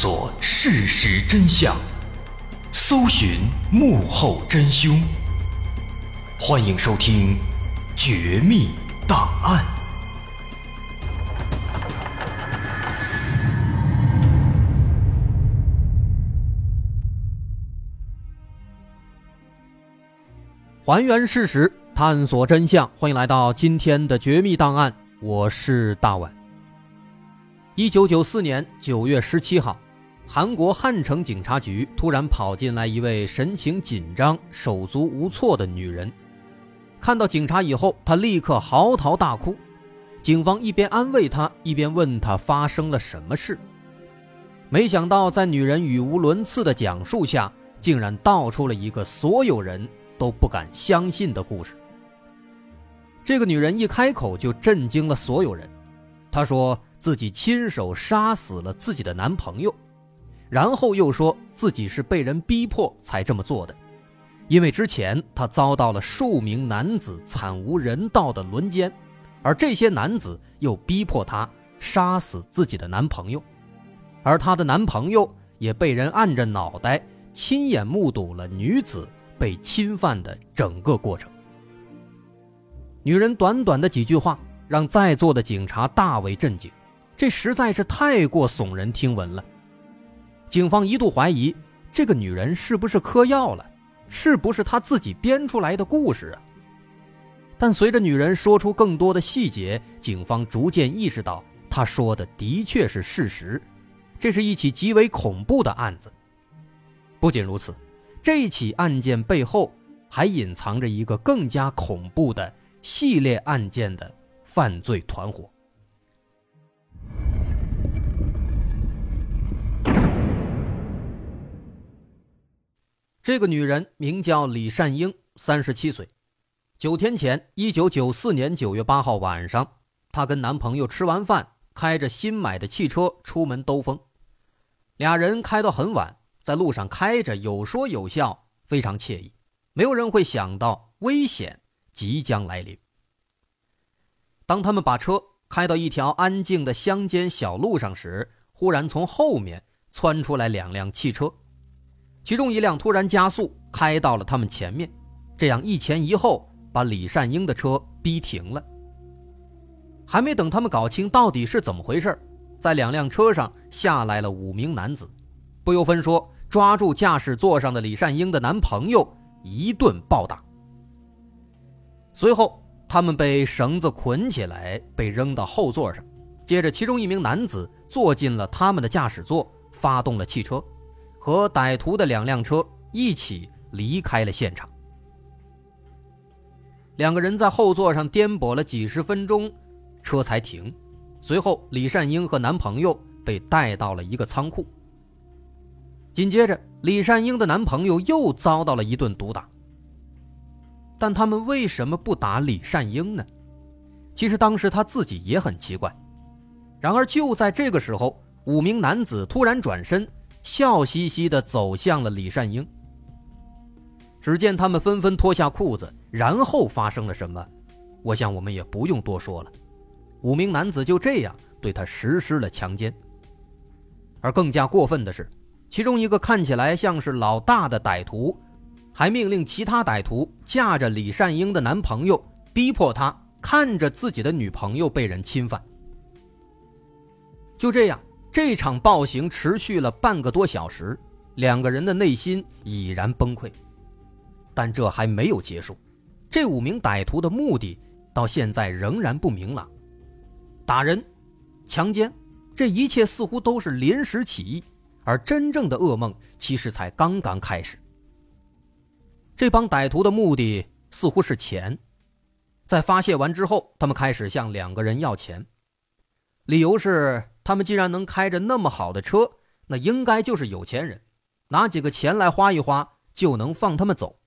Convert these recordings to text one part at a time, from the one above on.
索事实真相，搜寻幕后真凶。欢迎收听《绝密档案》。还原事实，探索真相。欢迎来到今天的《绝密档案》，我是大碗。一九九四年九月十七号，韩国汉城警察局突然跑进来一位神情紧张、手足无措的女人。看到警察以后，她立刻嚎啕大哭。警方一边安慰她，一边问她发生了什么事。没想到，在女人语无伦次的讲述下，竟然道出了一个所有人。都不敢相信的故事。这个女人一开口就震惊了所有人。她说自己亲手杀死了自己的男朋友，然后又说自己是被人逼迫才这么做的，因为之前她遭到了数名男子惨无人道的轮奸，而这些男子又逼迫她杀死自己的男朋友，而她的男朋友也被人按着脑袋，亲眼目睹了女子。被侵犯的整个过程，女人短短的几句话让在座的警察大为震惊，这实在是太过耸人听闻了。警方一度怀疑这个女人是不是嗑药了，是不是她自己编出来的故事啊？但随着女人说出更多的细节，警方逐渐意识到她说的的确是事实，这是一起极为恐怖的案子。不仅如此。这起案件背后还隐藏着一个更加恐怖的系列案件的犯罪团伙。这个女人名叫李善英，三十七岁。九天前，一九九四年九月八号晚上，她跟男朋友吃完饭，开着新买的汽车出门兜风，俩人开到很晚。在路上开着，有说有笑，非常惬意。没有人会想到危险即将来临。当他们把车开到一条安静的乡间小路上时，忽然从后面窜出来两辆汽车，其中一辆突然加速，开到了他们前面，这样一前一后把李善英的车逼停了。还没等他们搞清到底是怎么回事，在两辆车上下来了五名男子，不由分说。抓住驾驶座上的李善英的男朋友，一顿暴打。随后，他们被绳子捆起来，被扔到后座上。接着，其中一名男子坐进了他们的驾驶座，发动了汽车，和歹徒的两辆车一起离开了现场。两个人在后座上颠簸了几十分钟，车才停。随后，李善英和男朋友被带到了一个仓库。紧接着，李善英的男朋友又遭到了一顿毒打。但他们为什么不打李善英呢？其实当时他自己也很奇怪。然而就在这个时候，五名男子突然转身，笑嘻嘻地走向了李善英。只见他们纷纷脱下裤子，然后发生了什么？我想我们也不用多说了。五名男子就这样对他实施了强奸。而更加过分的是。其中一个看起来像是老大的歹徒，还命令其他歹徒架着李善英的男朋友，逼迫他看着自己的女朋友被人侵犯。就这样，这场暴行持续了半个多小时，两个人的内心已然崩溃。但这还没有结束，这五名歹徒的目的到现在仍然不明朗。打人、强奸，这一切似乎都是临时起意。而真正的噩梦其实才刚刚开始。这帮歹徒的目的似乎是钱，在发泄完之后，他们开始向两个人要钱，理由是他们既然能开着那么好的车，那应该就是有钱人，拿几个钱来花一花就能放他们走。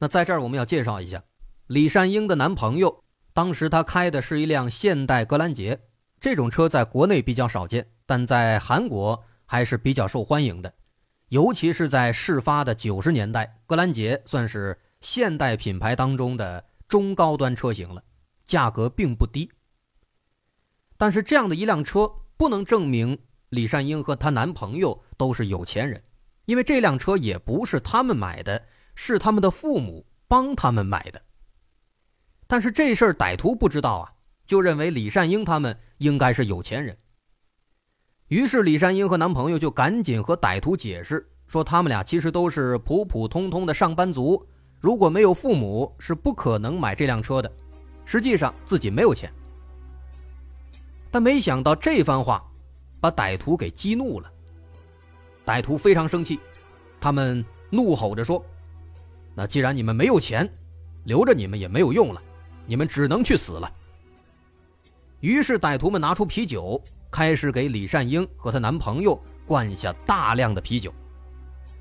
那在这儿我们要介绍一下，李善英的男朋友，当时他开的是一辆现代格兰杰，这种车在国内比较少见，但在韩国。还是比较受欢迎的，尤其是在事发的九十年代，格兰杰算是现代品牌当中的中高端车型了，价格并不低。但是这样的一辆车不能证明李善英和她男朋友都是有钱人，因为这辆车也不是他们买的，是他们的父母帮他们买的。但是这事儿歹徒不知道啊，就认为李善英他们应该是有钱人。于是李善英和男朋友就赶紧和歹徒解释说，他们俩其实都是普普通通的上班族，如果没有父母是不可能买这辆车的。实际上自己没有钱。但没想到这番话，把歹徒给激怒了。歹徒非常生气，他们怒吼着说：“那既然你们没有钱，留着你们也没有用了。”你们只能去死了。于是歹徒们拿出啤酒，开始给李善英和她男朋友灌下大量的啤酒，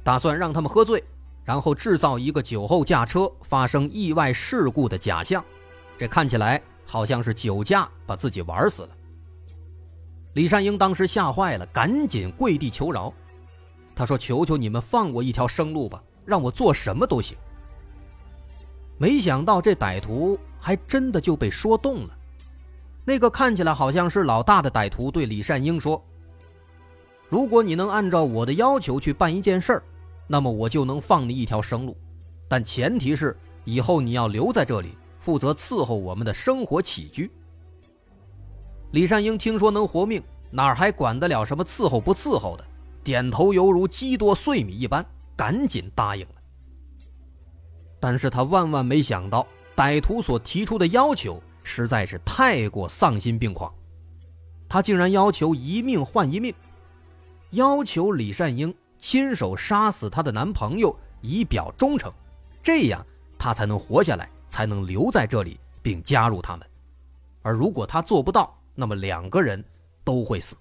打算让他们喝醉，然后制造一个酒后驾车发生意外事故的假象。这看起来好像是酒驾把自己玩死了。李善英当时吓坏了，赶紧跪地求饶。他说：“求求你们放我一条生路吧，让我做什么都行。”没想到这歹徒。还真的就被说动了。那个看起来好像是老大的歹徒对李善英说：“如果你能按照我的要求去办一件事儿，那么我就能放你一条生路。但前提是以后你要留在这里，负责伺候我们的生活起居。”李善英听说能活命，哪还管得了什么伺候不伺候的？点头犹如鸡多碎米一般，赶紧答应了。但是他万万没想到。歹徒所提出的要求实在是太过丧心病狂，他竟然要求一命换一命，要求李善英亲手杀死她的男朋友以表忠诚，这样她才能活下来，才能留在这里并加入他们。而如果他做不到，那么两个人都会死。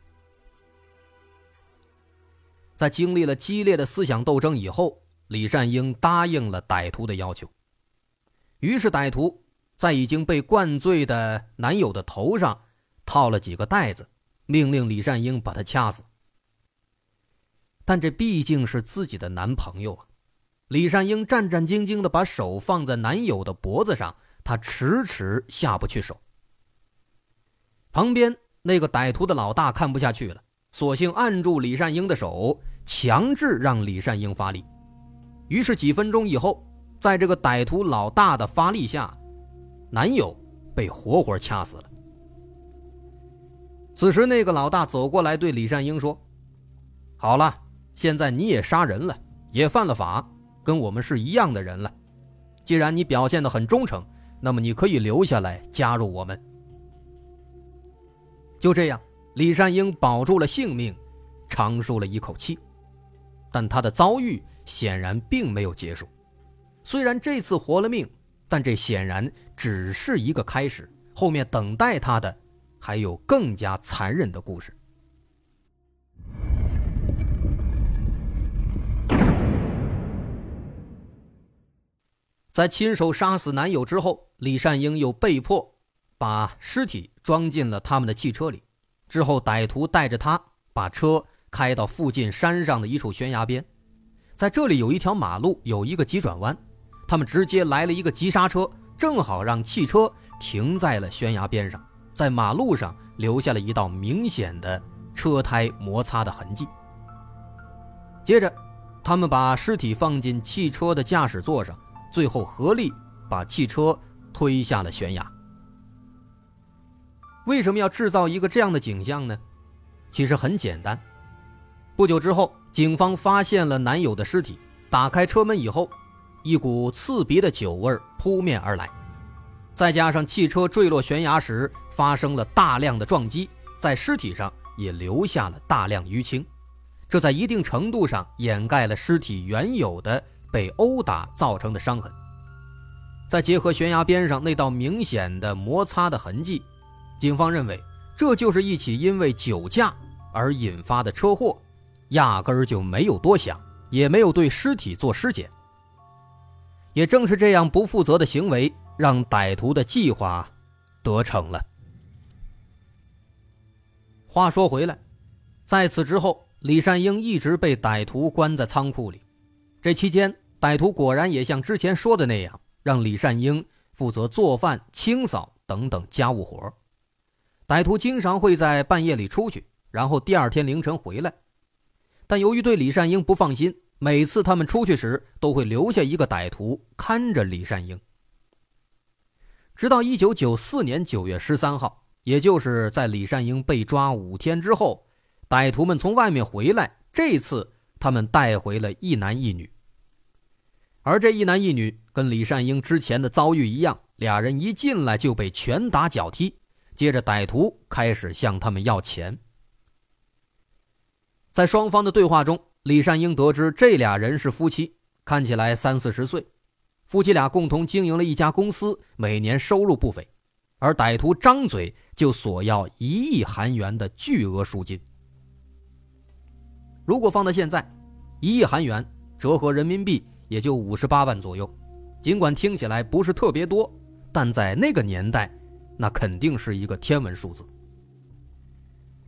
在经历了激烈的思想斗争以后，李善英答应了歹徒的要求。于是，歹徒在已经被灌醉的男友的头上套了几个袋子，命令李善英把他掐死。但这毕竟是自己的男朋友啊！李善英战战兢兢地把手放在男友的脖子上，她迟迟下不去手。旁边那个歹徒的老大看不下去了，索性按住李善英的手，强制让李善英发力。于是几分钟以后。在这个歹徒老大的发力下，男友被活活掐死了。此时，那个老大走过来对李善英说：“好了，现在你也杀人了，也犯了法，跟我们是一样的人了。既然你表现的很忠诚，那么你可以留下来加入我们。”就这样，李善英保住了性命，长舒了一口气。但他的遭遇显然并没有结束。虽然这次活了命，但这显然只是一个开始，后面等待他的还有更加残忍的故事。在亲手杀死男友之后，李善英又被迫把尸体装进了他们的汽车里。之后，歹徒带着他把车开到附近山上的一处悬崖边，在这里有一条马路，有一个急转弯。他们直接来了一个急刹车，正好让汽车停在了悬崖边上，在马路上留下了一道明显的车胎摩擦的痕迹。接着，他们把尸体放进汽车的驾驶座上，最后合力把汽车推下了悬崖。为什么要制造一个这样的景象呢？其实很简单。不久之后，警方发现了男友的尸体，打开车门以后。一股刺鼻的酒味扑面而来，再加上汽车坠落悬崖时发生了大量的撞击，在尸体上也留下了大量淤青，这在一定程度上掩盖了尸体原有的被殴打造成的伤痕。再结合悬崖边上那道明显的摩擦的痕迹，警方认为这就是一起因为酒驾而引发的车祸，压根儿就没有多想，也没有对尸体做尸检。也正是这样不负责的行为，让歹徒的计划得逞了。话说回来，在此之后，李善英一直被歹徒关在仓库里。这期间，歹徒果然也像之前说的那样，让李善英负责做饭、清扫等等家务活。歹徒经常会在半夜里出去，然后第二天凌晨回来。但由于对李善英不放心，每次他们出去时都会留下一个歹徒看着李善英。直到一九九四年九月十三号，也就是在李善英被抓五天之后，歹徒们从外面回来，这次他们带回了一男一女。而这一男一女跟李善英之前的遭遇一样，俩人一进来就被拳打脚踢，接着歹徒开始向他们要钱。在双方的对话中，李善英得知这俩人是夫妻，看起来三四十岁，夫妻俩共同经营了一家公司，每年收入不菲，而歹徒张嘴就索要一亿韩元的巨额赎金。如果放到现在，一亿韩元折合人民币。也就五十八万左右，尽管听起来不是特别多，但在那个年代，那肯定是一个天文数字。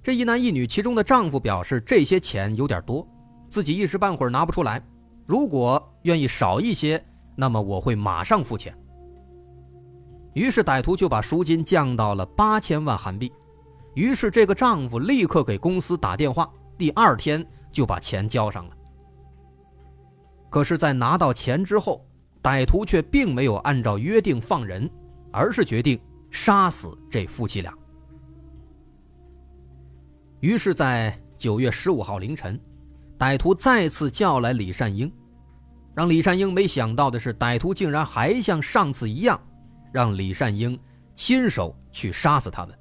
这一男一女，其中的丈夫表示这些钱有点多，自己一时半会儿拿不出来。如果愿意少一些，那么我会马上付钱。于是歹徒就把赎金降到了八千万韩币。于是这个丈夫立刻给公司打电话，第二天就把钱交上了。可是，在拿到钱之后，歹徒却并没有按照约定放人，而是决定杀死这夫妻俩。于是，在九月十五号凌晨，歹徒再次叫来李善英。让李善英没想到的是，歹徒竟然还像上次一样，让李善英亲手去杀死他们。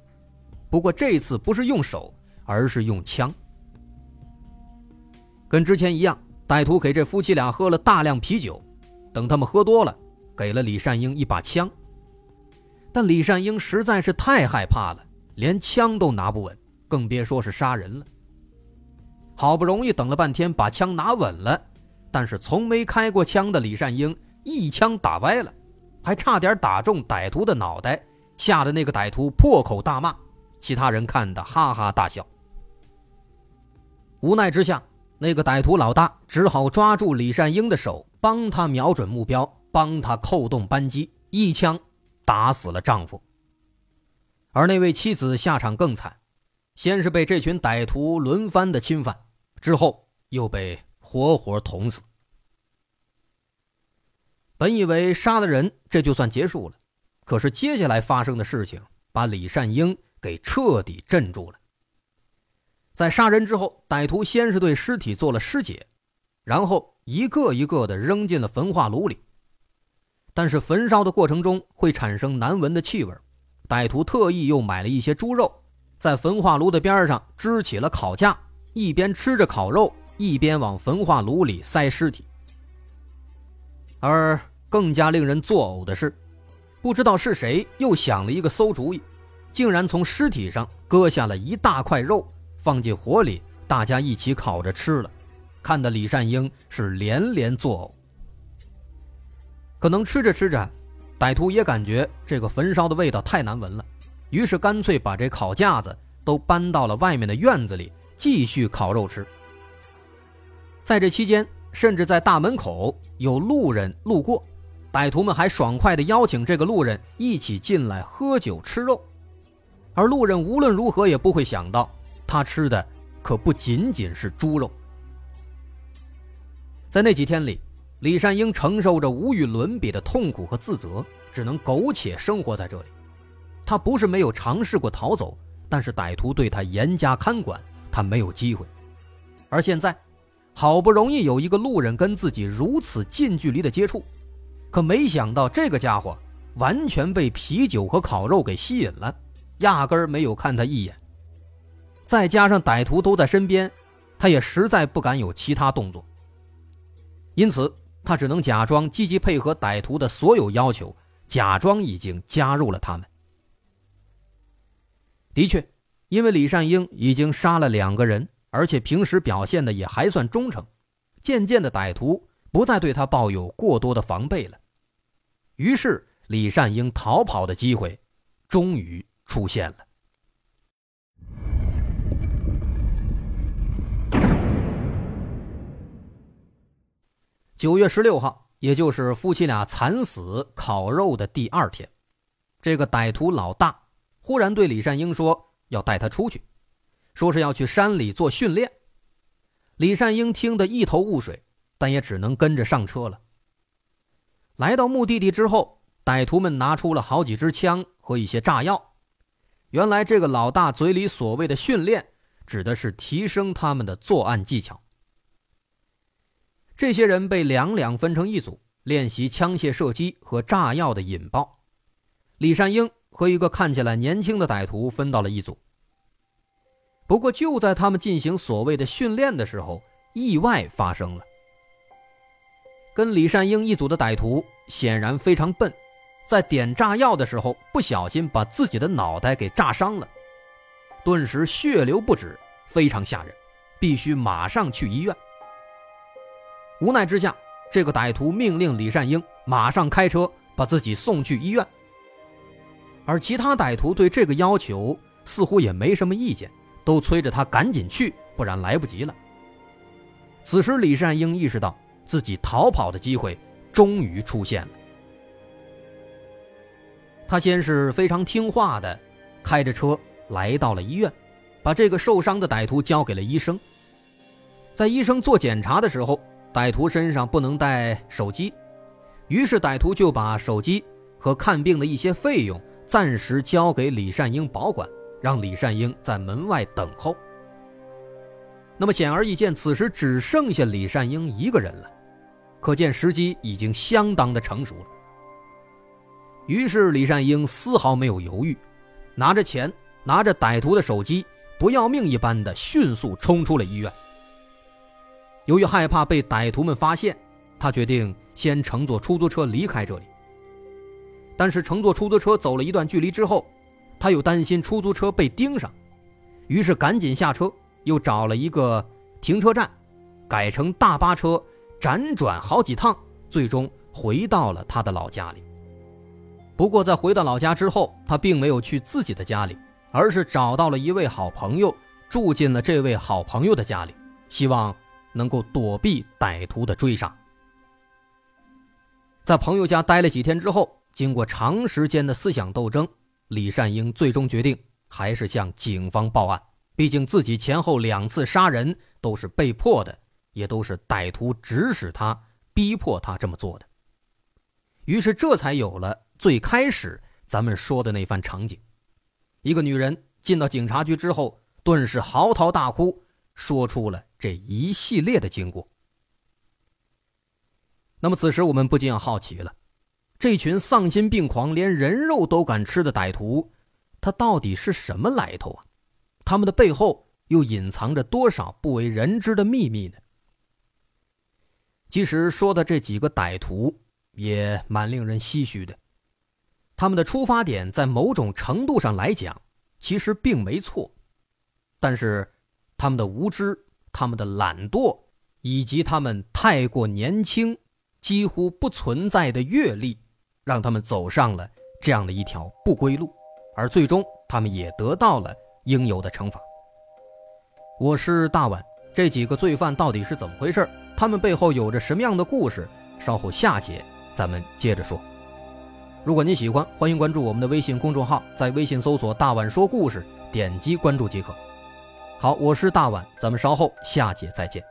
不过这次不是用手，而是用枪，跟之前一样。歹徒给这夫妻俩喝了大量啤酒，等他们喝多了，给了李善英一把枪。但李善英实在是太害怕了，连枪都拿不稳，更别说是杀人了。好不容易等了半天，把枪拿稳了，但是从没开过枪的李善英一枪打歪了，还差点打中歹徒的脑袋，吓得那个歹徒破口大骂，其他人看得哈哈大笑。无奈之下。那个歹徒老大只好抓住李善英的手，帮他瞄准目标，帮他扣动扳机，一枪打死了丈夫。而那位妻子下场更惨，先是被这群歹徒轮番的侵犯，之后又被活活捅死。本以为杀了人这就算结束了，可是接下来发生的事情把李善英给彻底镇住了。在杀人之后，歹徒先是对尸体做了尸检，然后一个一个的扔进了焚化炉里。但是焚烧的过程中会产生难闻的气味，歹徒特意又买了一些猪肉，在焚化炉的边上支起了烤架，一边吃着烤肉，一边往焚化炉里塞尸体。而更加令人作呕的是，不知道是谁又想了一个馊主意，竟然从尸体上割下了一大块肉。放进火里，大家一起烤着吃了，看得李善英是连连作呕。可能吃着吃着，歹徒也感觉这个焚烧的味道太难闻了，于是干脆把这烤架子都搬到了外面的院子里，继续烤肉吃。在这期间，甚至在大门口有路人路过，歹徒们还爽快地邀请这个路人一起进来喝酒吃肉，而路人无论如何也不会想到。他吃的可不仅仅是猪肉。在那几天里，李善英承受着无与伦比的痛苦和自责，只能苟且生活在这里。他不是没有尝试过逃走，但是歹徒对他严加看管，他没有机会。而现在，好不容易有一个路人跟自己如此近距离的接触，可没想到这个家伙完全被啤酒和烤肉给吸引了，压根儿没有看他一眼。再加上歹徒都在身边，他也实在不敢有其他动作。因此，他只能假装积极配合歹徒的所有要求，假装已经加入了他们。的确，因为李善英已经杀了两个人，而且平时表现的也还算忠诚，渐渐的，歹徒不再对他抱有过多的防备了。于是，李善英逃跑的机会终于出现了。九月十六号，也就是夫妻俩惨死烤肉的第二天，这个歹徒老大忽然对李善英说要带他出去，说是要去山里做训练。李善英听得一头雾水，但也只能跟着上车了。来到目的地之后，歹徒们拿出了好几支枪和一些炸药。原来这个老大嘴里所谓的训练，指的是提升他们的作案技巧。这些人被两两分成一组，练习枪械射击和炸药的引爆。李善英和一个看起来年轻的歹徒分到了一组。不过，就在他们进行所谓的训练的时候，意外发生了。跟李善英一组的歹徒显然非常笨。在点炸药的时候，不小心把自己的脑袋给炸伤了，顿时血流不止，非常吓人，必须马上去医院。无奈之下，这个歹徒命令李善英马上开车把自己送去医院。而其他歹徒对这个要求似乎也没什么意见，都催着他赶紧去，不然来不及了。此时，李善英意识到自己逃跑的机会终于出现了。他先是非常听话的，开着车来到了医院，把这个受伤的歹徒交给了医生。在医生做检查的时候，歹徒身上不能带手机，于是歹徒就把手机和看病的一些费用暂时交给李善英保管，让李善英在门外等候。那么显而易见，此时只剩下李善英一个人了，可见时机已经相当的成熟了。于是李善英丝毫没有犹豫，拿着钱，拿着歹徒的手机，不要命一般的迅速冲出了医院。由于害怕被歹徒们发现，他决定先乘坐出租车离开这里。但是乘坐出租车走了一段距离之后，他又担心出租车被盯上，于是赶紧下车，又找了一个停车站，改成大巴车，辗转好几趟，最终回到了他的老家里。不过，在回到老家之后，他并没有去自己的家里，而是找到了一位好朋友，住进了这位好朋友的家里，希望能够躲避歹徒的追杀。在朋友家待了几天之后，经过长时间的思想斗争，李善英最终决定还是向警方报案。毕竟自己前后两次杀人都是被迫的，也都是歹徒指使他、逼迫他这么做的。于是，这才有了。最开始咱们说的那番场景，一个女人进到警察局之后，顿时嚎啕大哭，说出了这一系列的经过。那么此时我们不禁要好奇了：这群丧心病狂、连人肉都敢吃的歹徒，他到底是什么来头啊？他们的背后又隐藏着多少不为人知的秘密呢？其实说的这几个歹徒也蛮令人唏嘘的。他们的出发点在某种程度上来讲，其实并没错，但是他们的无知、他们的懒惰，以及他们太过年轻、几乎不存在的阅历，让他们走上了这样的一条不归路，而最终他们也得到了应有的惩罚。我是大碗，这几个罪犯到底是怎么回事？他们背后有着什么样的故事？稍后下节咱们接着说。如果您喜欢，欢迎关注我们的微信公众号，在微信搜索“大碗说故事”，点击关注即可。好，我是大碗，咱们稍后下节再见。